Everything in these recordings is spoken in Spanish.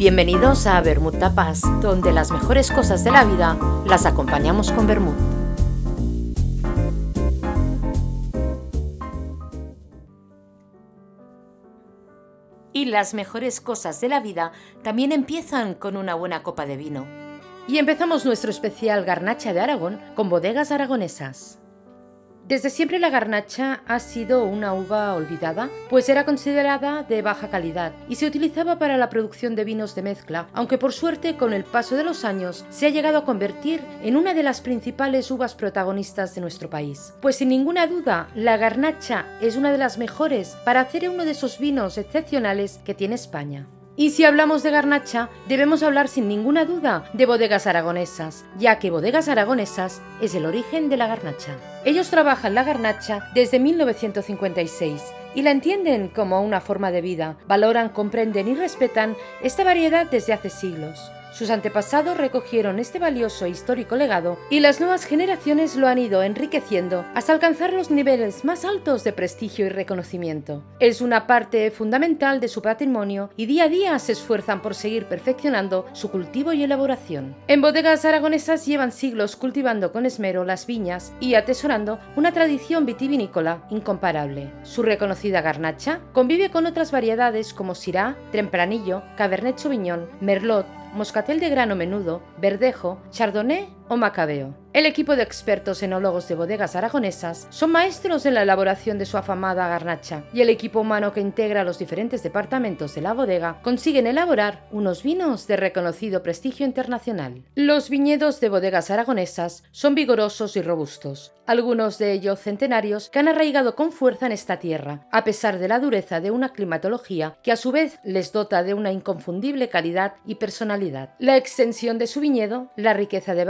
Bienvenidos a Bermud Tapas, donde las mejores cosas de la vida las acompañamos con Bermud. Y las mejores cosas de la vida también empiezan con una buena copa de vino. Y empezamos nuestro especial Garnacha de Aragón con bodegas aragonesas. Desde siempre la garnacha ha sido una uva olvidada, pues era considerada de baja calidad y se utilizaba para la producción de vinos de mezcla, aunque por suerte con el paso de los años se ha llegado a convertir en una de las principales uvas protagonistas de nuestro país. Pues sin ninguna duda, la garnacha es una de las mejores para hacer uno de esos vinos excepcionales que tiene España. Y si hablamos de garnacha, debemos hablar sin ninguna duda de bodegas aragonesas, ya que bodegas aragonesas es el origen de la garnacha. Ellos trabajan la garnacha desde 1956 y la entienden como una forma de vida, valoran, comprenden y respetan esta variedad desde hace siglos. Sus antepasados recogieron este valioso e histórico legado y las nuevas generaciones lo han ido enriqueciendo hasta alcanzar los niveles más altos de prestigio y reconocimiento. Es una parte fundamental de su patrimonio y día a día se esfuerzan por seguir perfeccionando su cultivo y elaboración. En bodegas aragonesas llevan siglos cultivando con esmero las viñas y atesorando una tradición vitivinícola incomparable. Su reconocida garnacha convive con otras variedades como Syrah, Tempranillo, Cabernet Sauvignon, Merlot, moscatel de grano menudo, verdejo, chardonnay o macabeo. El equipo de expertos enólogos de bodegas aragonesas son maestros en la elaboración de su afamada garnacha y el equipo humano que integra los diferentes departamentos de la bodega consiguen elaborar unos vinos de reconocido prestigio internacional. Los viñedos de bodegas aragonesas son vigorosos y robustos, algunos de ellos centenarios que han arraigado con fuerza en esta tierra, a pesar de la dureza de una climatología que a su vez les dota de una inconfundible calidad y personalidad. La extensión de su viñedo, la riqueza de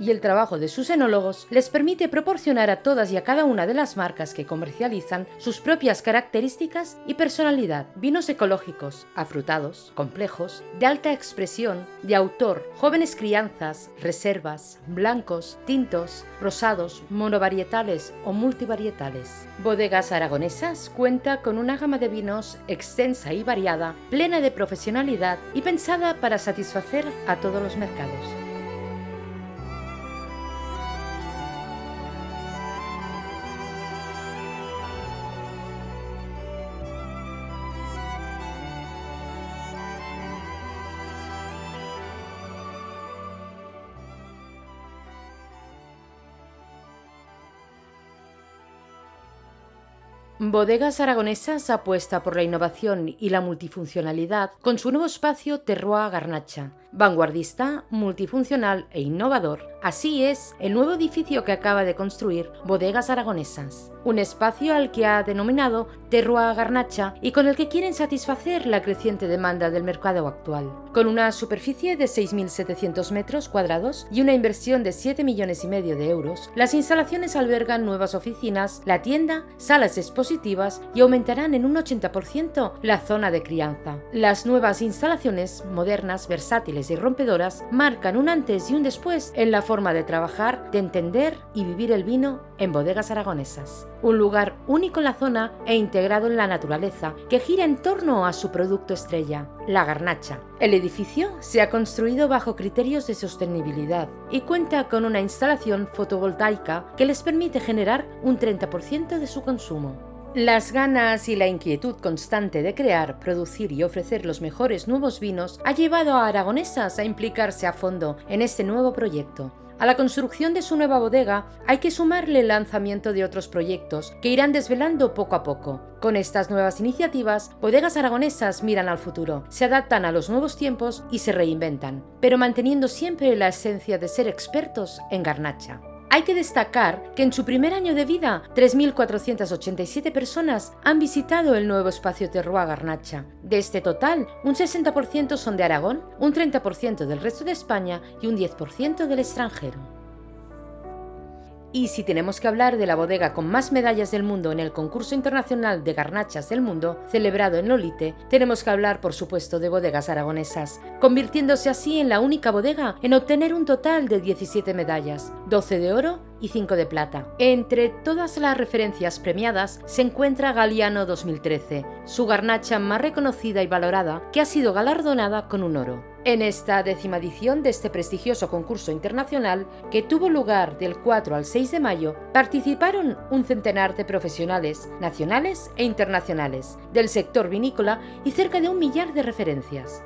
y el trabajo de sus enólogos les permite proporcionar a todas y a cada una de las marcas que comercializan sus propias características y personalidad. Vinos ecológicos, afrutados, complejos, de alta expresión, de autor, jóvenes crianzas, reservas, blancos, tintos, rosados, monovarietales o multivarietales. Bodegas Aragonesas cuenta con una gama de vinos extensa y variada, plena de profesionalidad y pensada para satisfacer a todos los mercados. Bodegas Aragonesas apuesta por la innovación y la multifuncionalidad con su nuevo espacio Terroir Garnacha, vanguardista, multifuncional e innovador. Así es el nuevo edificio que acaba de construir Bodegas Aragonesas, un espacio al que ha denominado Terroir Garnacha y con el que quieren satisfacer la creciente demanda del mercado actual. Con una superficie de 6.700 metros cuadrados y una inversión de 7 millones y medio de euros, las instalaciones albergan nuevas oficinas, la tienda, salas expositivas y aumentarán en un 80% la zona de crianza. Las nuevas instalaciones, modernas, versátiles y rompedoras marcan un antes y un después en la forma de trabajar, de entender y vivir el vino en bodegas aragonesas. Un lugar único en la zona e integrado en la naturaleza que gira en torno a su producto estrella, la garnacha. El edificio se ha construido bajo criterios de sostenibilidad y cuenta con una instalación fotovoltaica que les permite generar un 30% de su consumo. Las ganas y la inquietud constante de crear, producir y ofrecer los mejores nuevos vinos ha llevado a Aragonesas a implicarse a fondo en este nuevo proyecto. A la construcción de su nueva bodega hay que sumarle el lanzamiento de otros proyectos que irán desvelando poco a poco. Con estas nuevas iniciativas, bodegas aragonesas miran al futuro, se adaptan a los nuevos tiempos y se reinventan, pero manteniendo siempre la esencia de ser expertos en garnacha. Hay que destacar que en su primer año de vida, 3.487 personas han visitado el nuevo espacio Terroir Garnacha. De este total, un 60% son de Aragón, un 30% del resto de España y un 10% del extranjero. Y si tenemos que hablar de la bodega con más medallas del mundo en el concurso internacional de garnachas del mundo, celebrado en Lolite, tenemos que hablar por supuesto de bodegas aragonesas, convirtiéndose así en la única bodega en obtener un total de 17 medallas, 12 de oro y 5 de plata. Entre todas las referencias premiadas se encuentra Galiano 2013, su garnacha más reconocida y valorada, que ha sido galardonada con un oro. En esta décima edición de este prestigioso concurso internacional, que tuvo lugar del 4 al 6 de mayo, participaron un centenar de profesionales nacionales e internacionales del sector vinícola y cerca de un millar de referencias.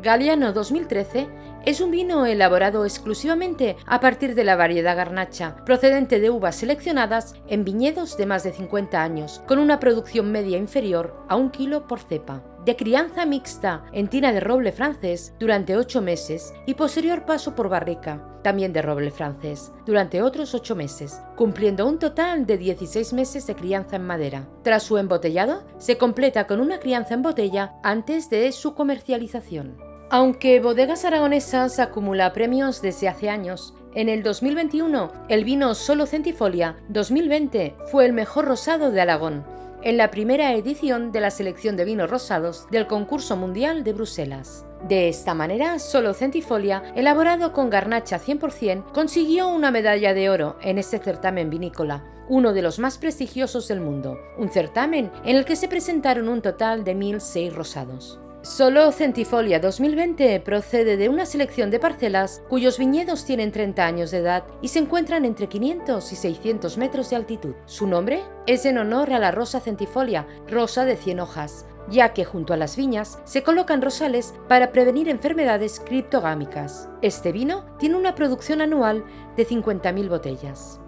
Galiano 2013 es un vino elaborado exclusivamente a partir de la variedad garnacha, procedente de uvas seleccionadas en viñedos de más de 50 años, con una producción media inferior a un kilo por cepa. De crianza mixta en tina de roble francés durante 8 meses y posterior paso por barrica, también de roble francés, durante otros 8 meses, cumpliendo un total de 16 meses de crianza en madera. Tras su embotellado, se completa con una crianza en botella antes de su comercialización. Aunque Bodegas Aragonesas acumula premios desde hace años, en el 2021 el vino Solo Centifolia 2020 fue el mejor rosado de Aragón, en la primera edición de la selección de vinos rosados del concurso mundial de Bruselas. De esta manera, Solo Centifolia, elaborado con garnacha 100%, consiguió una medalla de oro en este certamen vinícola, uno de los más prestigiosos del mundo, un certamen en el que se presentaron un total de 1.006 rosados. Solo Centifolia 2020 procede de una selección de parcelas cuyos viñedos tienen 30 años de edad y se encuentran entre 500 y 600 metros de altitud. Su nombre es en honor a la rosa centifolia, rosa de 100 hojas, ya que junto a las viñas se colocan rosales para prevenir enfermedades criptogámicas. Este vino tiene una producción anual de 50.000 botellas.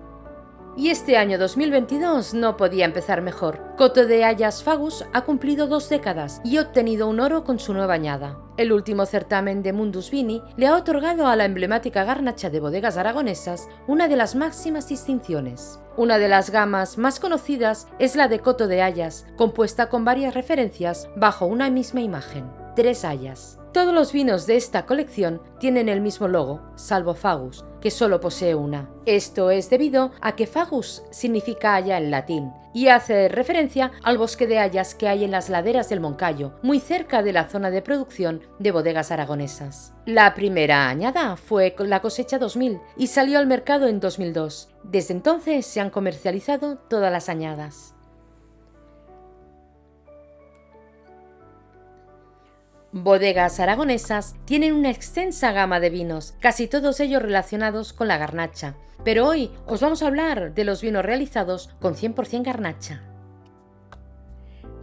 Y este año 2022 no podía empezar mejor. Coto de Ayas Fagus ha cumplido dos décadas y obtenido un oro con su nueva añada. El último certamen de Mundus Vini le ha otorgado a la emblemática garnacha de bodegas aragonesas una de las máximas distinciones. Una de las gamas más conocidas es la de Coto de Ayas, compuesta con varias referencias bajo una misma imagen, tres hayas. Todos los vinos de esta colección tienen el mismo logo, salvo Fagus, que solo posee una. Esto es debido a que Fagus significa haya en latín y hace referencia al bosque de hayas que hay en las laderas del Moncayo, muy cerca de la zona de producción de bodegas aragonesas. La primera añada fue la cosecha 2000 y salió al mercado en 2002. Desde entonces se han comercializado todas las añadas. Bodegas aragonesas tienen una extensa gama de vinos, casi todos ellos relacionados con la garnacha, pero hoy os vamos a hablar de los vinos realizados con 100% garnacha.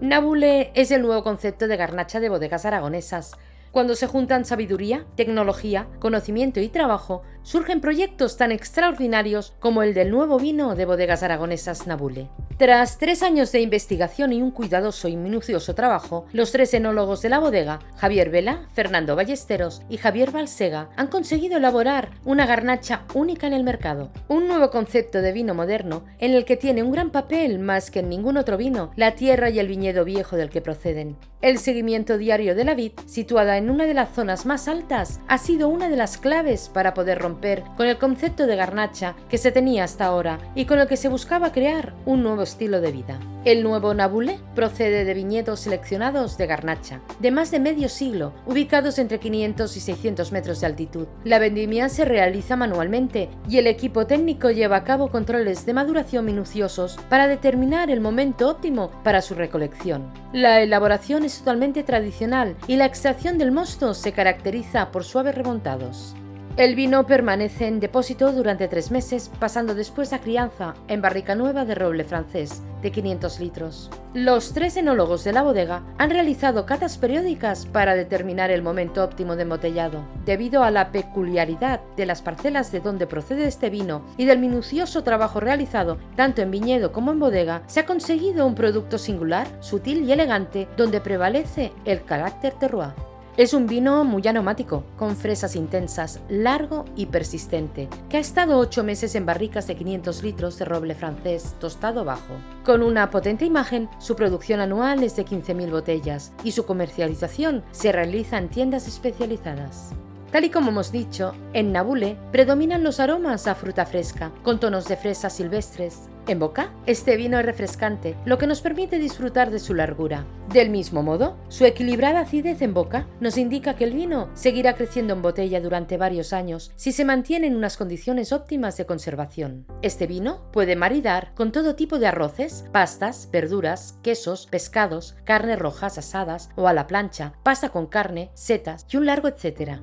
Nabule es el nuevo concepto de garnacha de bodegas aragonesas, cuando se juntan sabiduría, tecnología, conocimiento y trabajo, surgen proyectos tan extraordinarios como el del nuevo vino de bodegas aragonesas Nabule. Tras tres años de investigación y un cuidadoso y minucioso trabajo, los tres enólogos de la bodega, Javier Vela, Fernando Ballesteros y Javier Balsega, han conseguido elaborar una garnacha única en el mercado. Un nuevo concepto de vino moderno en el que tiene un gran papel más que en ningún otro vino la tierra y el viñedo viejo del que proceden. El seguimiento diario de la vid, situada en una de las zonas más altas, ha sido una de las claves para poder romper con el concepto de garnacha que se tenía hasta ahora y con el que se buscaba crear un nuevo estilo de vida. El nuevo Nabule procede de viñedos seleccionados de garnacha, de más de medio siglo, ubicados entre 500 y 600 metros de altitud. La vendimia se realiza manualmente y el equipo técnico lleva a cabo controles de maduración minuciosos para determinar el momento óptimo para su recolección. La elaboración es totalmente tradicional y la extracción del mosto se caracteriza por suaves remontados. El vino permanece en depósito durante tres meses, pasando después a crianza en barrica nueva de roble francés de 500 litros. Los tres enólogos de la bodega han realizado catas periódicas para determinar el momento óptimo de embotellado. Debido a la peculiaridad de las parcelas de donde procede este vino y del minucioso trabajo realizado tanto en viñedo como en bodega, se ha conseguido un producto singular, sutil y elegante donde prevalece el carácter terroir. Es un vino muy aromático, con fresas intensas, largo y persistente, que ha estado 8 meses en barricas de 500 litros de roble francés tostado bajo. Con una potente imagen, su producción anual es de 15.000 botellas y su comercialización se realiza en tiendas especializadas. Tal y como hemos dicho, en Nabule predominan los aromas a fruta fresca, con tonos de fresas silvestres, En boca, este vino es refrescante, lo que nos permite disfrutar de su largura. Del mismo modo, su equilibrada acidez en boca nos indica que el vino seguirá creciendo en botella durante varios años si se mantiene en unas condiciones óptimas de conservación. Este vino puede maridar con todo tipo de arroces, pastas, verduras, quesos, pescados, carnes rojas asadas o a la plancha, pasta con carne, setas y un largo etcétera.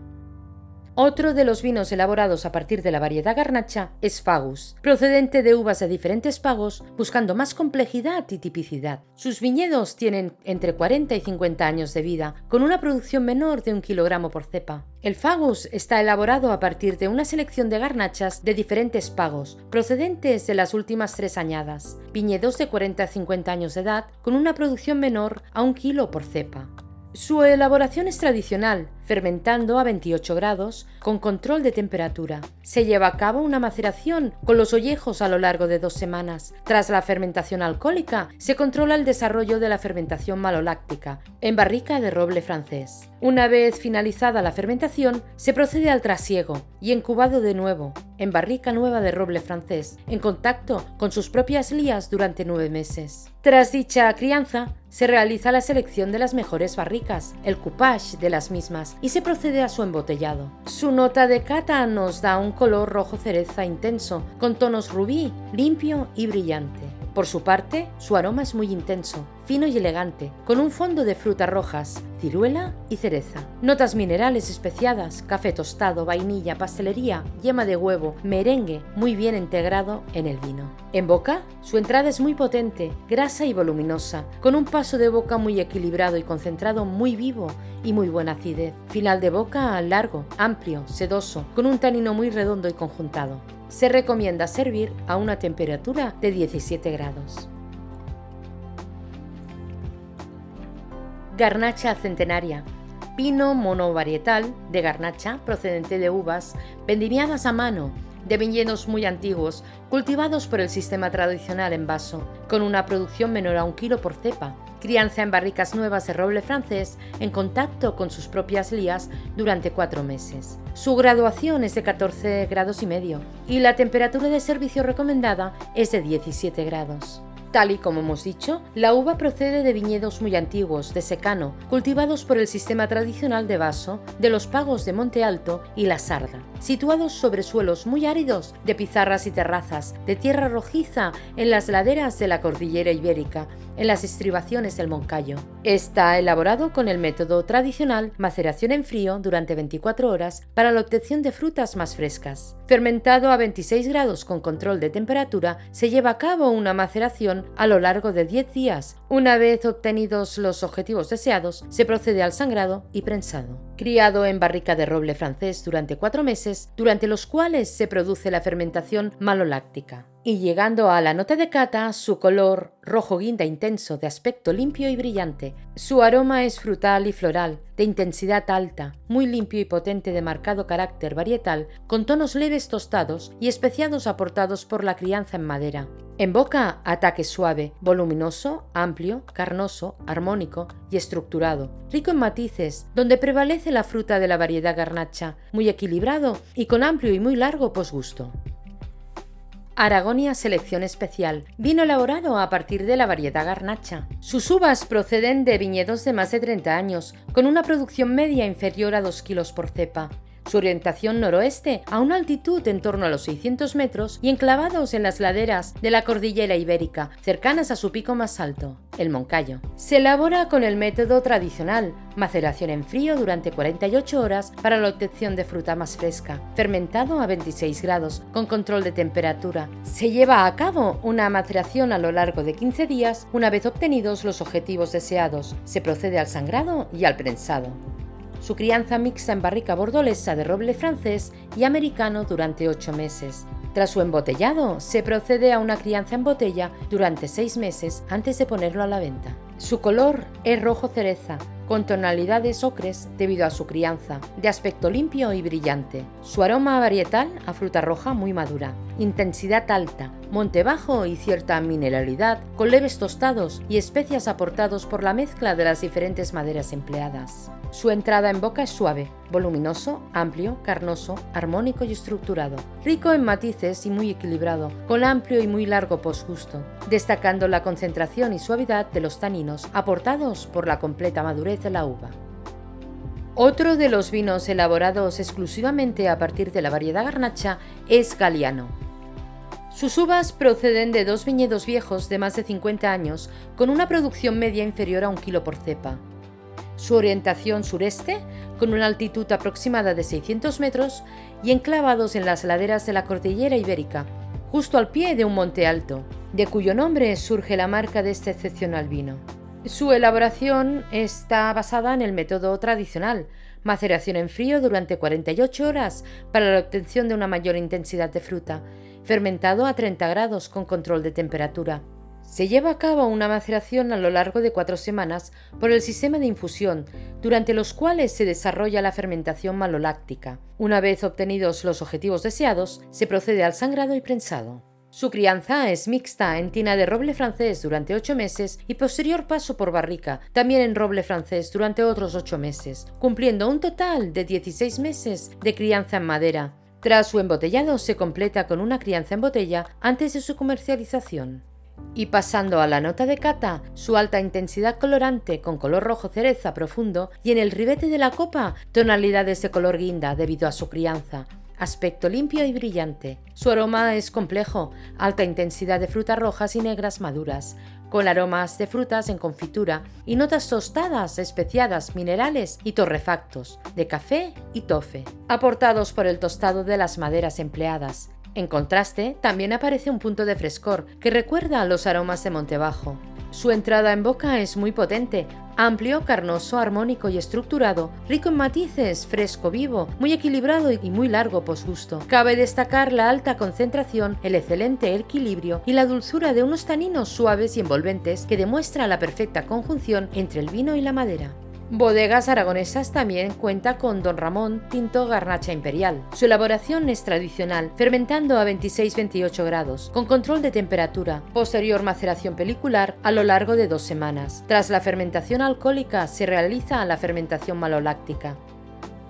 Otro de los vinos elaborados a partir de la variedad garnacha es Fagus, procedente de uvas de diferentes pagos, buscando más complejidad y tipicidad. Sus viñedos tienen entre 40 y 50 años de vida, con una producción menor de un kilogramo por cepa. El Fagus está elaborado a partir de una selección de garnachas de diferentes pagos, procedentes de las últimas tres añadas, viñedos de 40 a 50 años de edad, con una producción menor a un kilo por cepa. Su elaboración es tradicional, fermentando a 28 grados, con control de temperatura. Se lleva a cabo una maceración con los ollejos a lo largo de dos semanas. Tras la fermentación alcohólica, se controla el desarrollo de la fermentación maloláctica, en barrica de roble francés. Una vez finalizada la fermentación, se procede al trasiego y incubado de nuevo, en barrica nueva de roble francés, en contacto con sus propias lías durante nueve meses. Tras dicha crianza, se realiza la selección de las mejores barricas, el coupage de las mismas y se procede a su embotellado. Su nota de cata nos da un color rojo cereza intenso, con tonos rubí, limpio y brillante. Por su parte, su aroma es muy intenso, fino y elegante, con un fondo de frutas rojas, ciruela y cereza. Notas minerales especiadas, café tostado, vainilla, pastelería, yema de huevo, merengue, muy bien integrado en el vino. En boca, su entrada es muy potente, grasa y voluminosa, con un paso de boca muy equilibrado y concentrado muy vivo y muy buena acidez. Final de boca largo, amplio, sedoso, con un tanino muy redondo y conjuntado se recomienda servir a una temperatura de 17 grados. Garnacha centenaria. Pino monovarietal de garnacha procedente de uvas vendimiadas a mano de viñedos muy antiguos, cultivados por el sistema tradicional en vaso, con una producción menor a un kilo por cepa, crianza en barricas nuevas de roble francés en contacto con sus propias lías durante cuatro meses. Su graduación es de 14 grados y medio y la temperatura de servicio recomendada es de 17 grados. Tal y como hemos dicho, la uva procede de viñedos muy antiguos, de secano, cultivados por el sistema tradicional de vaso de los pagos de Monte Alto y La Sarda, situados sobre suelos muy áridos de pizarras y terrazas, de tierra rojiza en las laderas de la cordillera ibérica, en las estribaciones del Moncayo. Está elaborado con el método tradicional maceración en frío durante 24 horas para la obtención de frutas más frescas. Fermentado a 26 grados con control de temperatura, se lleva a cabo una maceración a lo largo de 10 días. Una vez obtenidos los objetivos deseados, se procede al sangrado y prensado. Criado en barrica de roble francés durante cuatro meses, durante los cuales se produce la fermentación maloláctica y llegando a la nota de cata, su color rojo guinda intenso, de aspecto limpio y brillante. Su aroma es frutal y floral, de intensidad alta, muy limpio y potente de marcado carácter varietal, con tonos leves tostados y especiados aportados por la crianza en madera. En boca, ataque suave, voluminoso, amplio, carnoso, armónico y estructurado, rico en matices, donde prevalece la fruta de la variedad garnacha, muy equilibrado y con amplio y muy largo posgusto. Aragonia Selección Especial, vino elaborado a partir de la variedad garnacha. Sus uvas proceden de viñedos de más de 30 años, con una producción media inferior a 2 kilos por cepa su orientación noroeste a una altitud en torno a los 600 metros y enclavados en las laderas de la cordillera ibérica, cercanas a su pico más alto, el Moncayo. Se elabora con el método tradicional, maceración en frío durante 48 horas para la obtención de fruta más fresca, fermentado a 26 grados, con control de temperatura. Se lleva a cabo una maceración a lo largo de 15 días una vez obtenidos los objetivos deseados. Se procede al sangrado y al prensado su crianza mixta en barrica bordolesa de roble francés y americano durante ocho meses. Tras su embotellado, se procede a una crianza en botella durante seis meses antes de ponerlo a la venta. Su color es rojo cereza, con tonalidades ocres debido a su crianza, de aspecto limpio y brillante. Su aroma varietal a fruta roja muy madura intensidad alta, monte bajo y cierta mineralidad, con leves tostados y especias aportados por la mezcla de las diferentes maderas empleadas. Su entrada en boca es suave, voluminoso, amplio, carnoso, armónico y estructurado, rico en matices y muy equilibrado, con amplio y muy largo posgusto, destacando la concentración y suavidad de los taninos aportados por la completa madurez la uva. Otro de los vinos elaborados exclusivamente a partir de la variedad garnacha es Galiano. Sus uvas proceden de dos viñedos viejos de más de 50 años, con una producción media inferior a un kilo por cepa. Su orientación sureste, con una altitud aproximada de 600 metros y enclavados en las laderas de la cordillera ibérica, justo al pie de un monte alto, de cuyo nombre surge la marca de este excepcional vino. Su elaboración está basada en el método tradicional, maceración en frío durante 48 horas para la obtención de una mayor intensidad de fruta, fermentado a 30 grados con control de temperatura. Se lleva a cabo una maceración a lo largo de cuatro semanas por el sistema de infusión, durante los cuales se desarrolla la fermentación maloláctica. Una vez obtenidos los objetivos deseados, se procede al sangrado y prensado. Su crianza es mixta en tina de roble francés durante ocho meses y posterior paso por barrica, también en roble francés durante otros ocho meses, cumpliendo un total de 16 meses de crianza en madera. Tras su embotellado se completa con una crianza en botella antes de su comercialización. Y pasando a la nota de cata, su alta intensidad colorante con color rojo cereza profundo y en el ribete de la copa tonalidades de color guinda debido a su crianza, aspecto limpio y brillante. Su aroma es complejo, alta intensidad de frutas rojas y negras maduras, con aromas de frutas en confitura y notas tostadas, especiadas, minerales y torrefactos, de café y tofe, aportados por el tostado de las maderas empleadas. En contraste, también aparece un punto de frescor que recuerda a los aromas de Montebajo. Su entrada en boca es muy potente, amplio, carnoso, armónico y estructurado, rico en matices, fresco, vivo, muy equilibrado y muy largo posgusto. Cabe destacar la alta concentración, el excelente equilibrio y la dulzura de unos taninos suaves y envolventes que demuestra la perfecta conjunción entre el vino y la madera. Bodegas Aragonesas también cuenta con Don Ramón Tinto Garnacha Imperial. Su elaboración es tradicional, fermentando a 26-28 grados, con control de temperatura, posterior maceración pelicular a lo largo de dos semanas. Tras la fermentación alcohólica se realiza la fermentación maloláctica.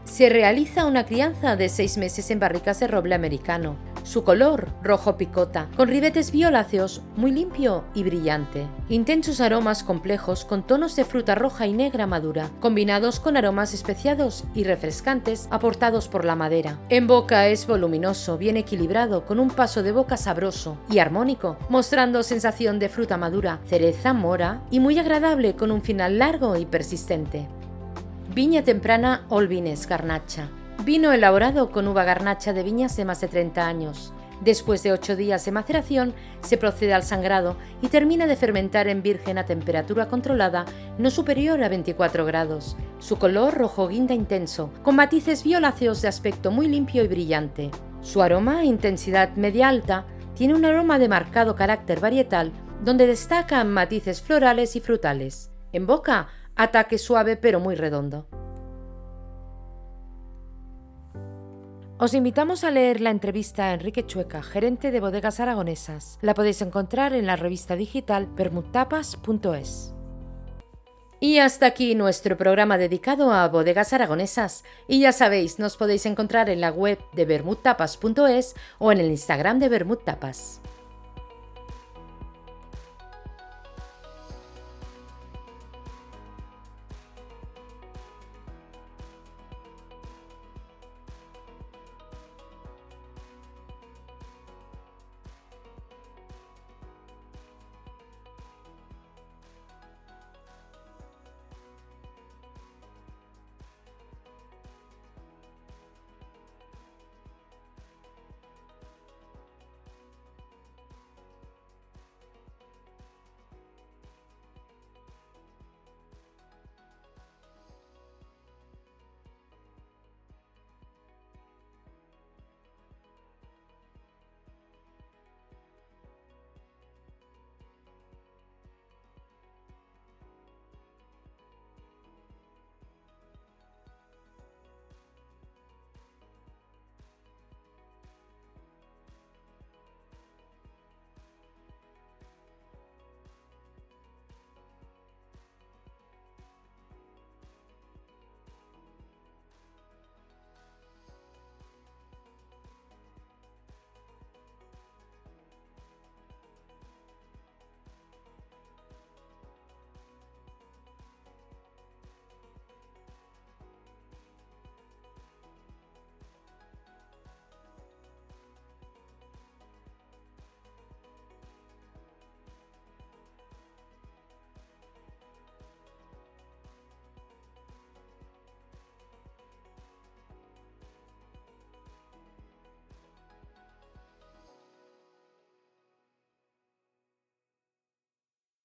Se realiza una crianza de seis meses en barricas de roble americano. Su color, rojo picota, con ribetes violáceos, muy limpio y brillante. Intensos aromas complejos con tonos de fruta roja y negra madura, combinados con aromas especiados y refrescantes aportados por la madera. En boca es voluminoso, bien equilibrado, con un paso de boca sabroso y armónico, mostrando sensación de fruta madura, cereza, mora y muy agradable con un final largo y persistente. Viña temprana Olvines Garnacha. Vino elaborado con uva garnacha de viñas de más de 30 años. Después de 8 días de maceración, se procede al sangrado y termina de fermentar en virgen a temperatura controlada no superior a 24 grados. Su color rojo guinda intenso, con matices violáceos de aspecto muy limpio y brillante. Su aroma, intensidad media alta, tiene un aroma de marcado carácter varietal, donde destacan matices florales y frutales. En boca, ataque suave pero muy redondo. Os invitamos a leer la entrevista a Enrique Chueca, gerente de bodegas aragonesas. La podéis encontrar en la revista digital permutapas.es. Y hasta aquí nuestro programa dedicado a bodegas aragonesas. Y ya sabéis, nos podéis encontrar en la web de bermudtapas.es o en el Instagram de Bermudtapas.